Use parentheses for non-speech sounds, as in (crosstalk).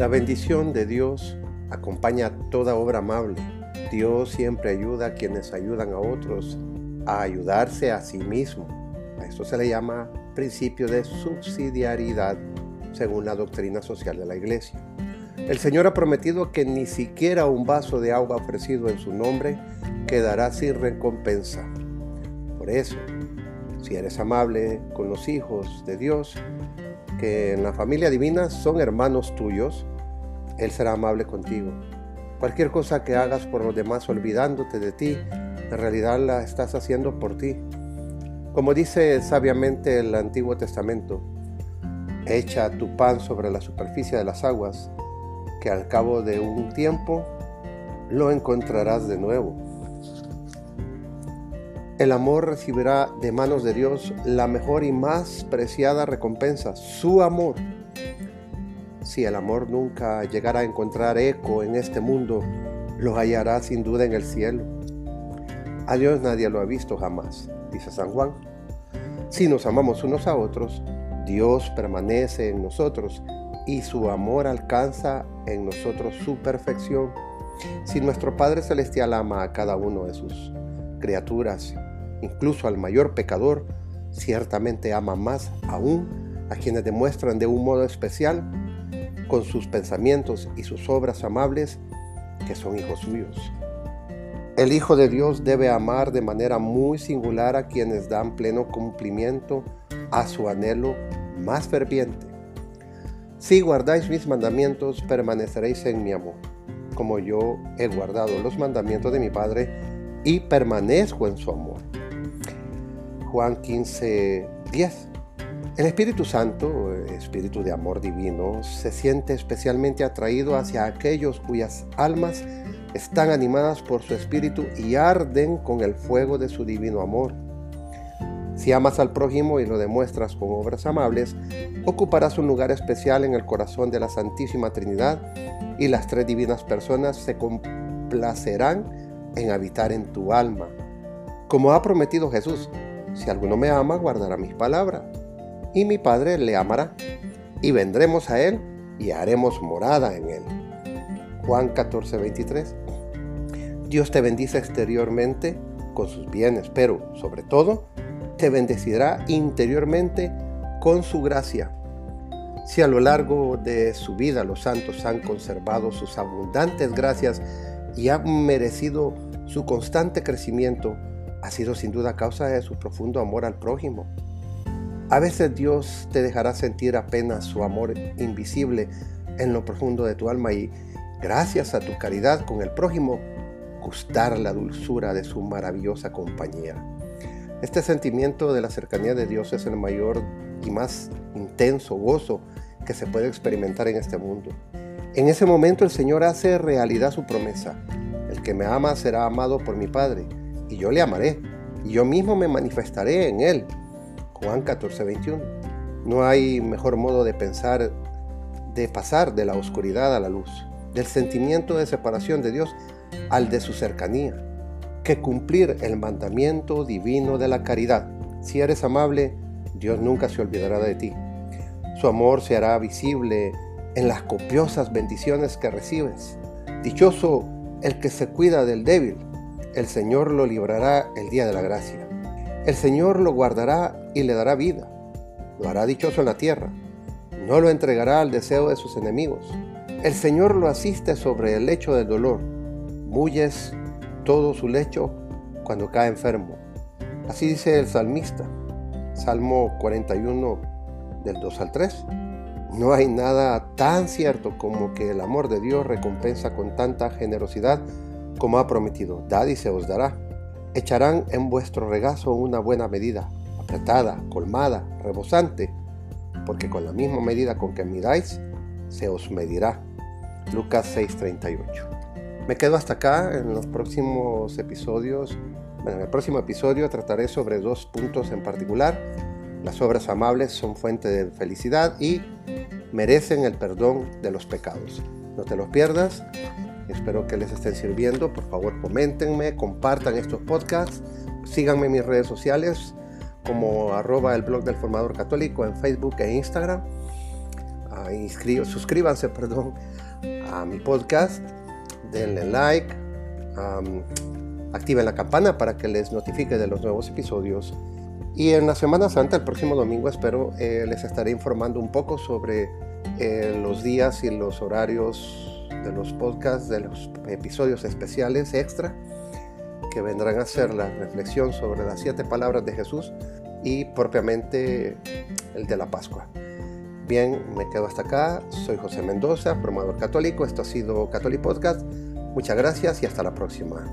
La bendición de Dios acompaña toda obra amable. Dios siempre ayuda a quienes ayudan a otros a ayudarse a sí mismo. A esto se le llama principio de subsidiariedad según la doctrina social de la iglesia. El Señor ha prometido que ni siquiera un vaso de agua ofrecido en su nombre quedará sin recompensa. Por eso, si eres amable con los hijos de Dios, que en la familia divina son hermanos tuyos, Él será amable contigo. Cualquier cosa que hagas por los demás olvidándote de ti, en realidad la estás haciendo por ti. Como dice sabiamente el Antiguo Testamento, echa tu pan sobre la superficie de las aguas, que al cabo de un tiempo lo encontrarás de nuevo. El amor recibirá de manos de Dios la mejor y más preciada recompensa, su amor. Si el amor nunca llegara a encontrar eco en este mundo, lo hallará sin duda en el cielo. A Dios nadie lo ha visto jamás, dice San Juan. Si nos amamos unos a otros, Dios permanece en nosotros y su amor alcanza en nosotros su perfección. Si nuestro Padre Celestial ama a cada uno de sus criaturas incluso al mayor pecador, ciertamente ama más aún a quienes demuestran de un modo especial, con sus pensamientos y sus obras amables, que son hijos suyos. El Hijo de Dios debe amar de manera muy singular a quienes dan pleno cumplimiento a su anhelo más ferviente. Si guardáis mis mandamientos, permaneceréis en mi amor, como yo he guardado los mandamientos de mi Padre y permanezco en su amor. Juan 15, 10. El Espíritu Santo, Espíritu de amor divino, se siente especialmente atraído hacia aquellos cuyas almas están animadas por su Espíritu y arden con el fuego de su divino amor. Si amas al prójimo y lo demuestras con obras amables, ocuparás un lugar especial en el corazón de la Santísima Trinidad y las tres divinas personas se complacerán en habitar en tu alma. Como ha prometido Jesús, si alguno me ama, guardará mis palabras, y mi Padre le amará, y vendremos a él y haremos morada en él. Juan 14, 23. Dios te bendice exteriormente con sus bienes, pero sobre todo te bendecirá interiormente con su gracia. Si a lo largo de su vida los santos han conservado sus abundantes gracias y han merecido su constante crecimiento, ha sido sin duda causa de su profundo amor al prójimo. A veces Dios te dejará sentir apenas su amor invisible en lo profundo de tu alma y gracias a tu caridad con el prójimo, gustar la dulzura de su maravillosa compañía. Este sentimiento de la cercanía de Dios es el mayor y más intenso gozo que se puede experimentar en este mundo. En ese momento el Señor hace realidad su promesa. El que me ama será amado por mi Padre y yo le amaré, y yo mismo me manifestaré en él. Juan 14, 21. No hay mejor modo de pensar, de pasar de la oscuridad a la luz, del sentimiento de separación de Dios al de su cercanía, que cumplir el mandamiento divino de la caridad. Si eres amable, Dios nunca se olvidará de ti. Su amor se hará visible en las copiosas bendiciones que recibes. Dichoso el que se cuida del débil, el Señor lo librará el día de la gracia. El Señor lo guardará y le dará vida. Lo hará dichoso en la tierra. No lo entregará al deseo de sus enemigos. El Señor lo asiste sobre el lecho del dolor. Mulles todo su lecho cuando cae enfermo. Así dice el salmista. Salmo 41 del 2 al 3. No hay nada tan cierto como que el amor de Dios recompensa con tanta generosidad como ha prometido, dad y se os dará. Echarán en vuestro regazo una buena medida, apretada, colmada, rebosante, porque con la misma medida con que midáis, se os medirá. Lucas 6:38. Me quedo hasta acá en los próximos episodios. Bueno, en el próximo episodio trataré sobre dos puntos en particular. Las obras amables son fuente de felicidad y merecen el perdón de los pecados. No te los pierdas. Espero que les estén sirviendo. Por favor, coméntenme, compartan estos podcasts. Síganme en mis redes sociales como arroba el blog del formador católico en Facebook e Instagram. suscríbanse (laughs) perdón, a mi podcast, denle like, activen la campana para que les notifique de los nuevos episodios. Y en la Semana Santa, el próximo domingo, espero eh, les estaré informando un poco sobre eh, los días y los horarios de los podcasts, de los episodios especiales extra que vendrán a ser la reflexión sobre las siete palabras de Jesús y propiamente el de la Pascua. Bien, me quedo hasta acá. Soy José Mendoza, promotor católico. Esto ha sido Catholic Podcast. Muchas gracias y hasta la próxima.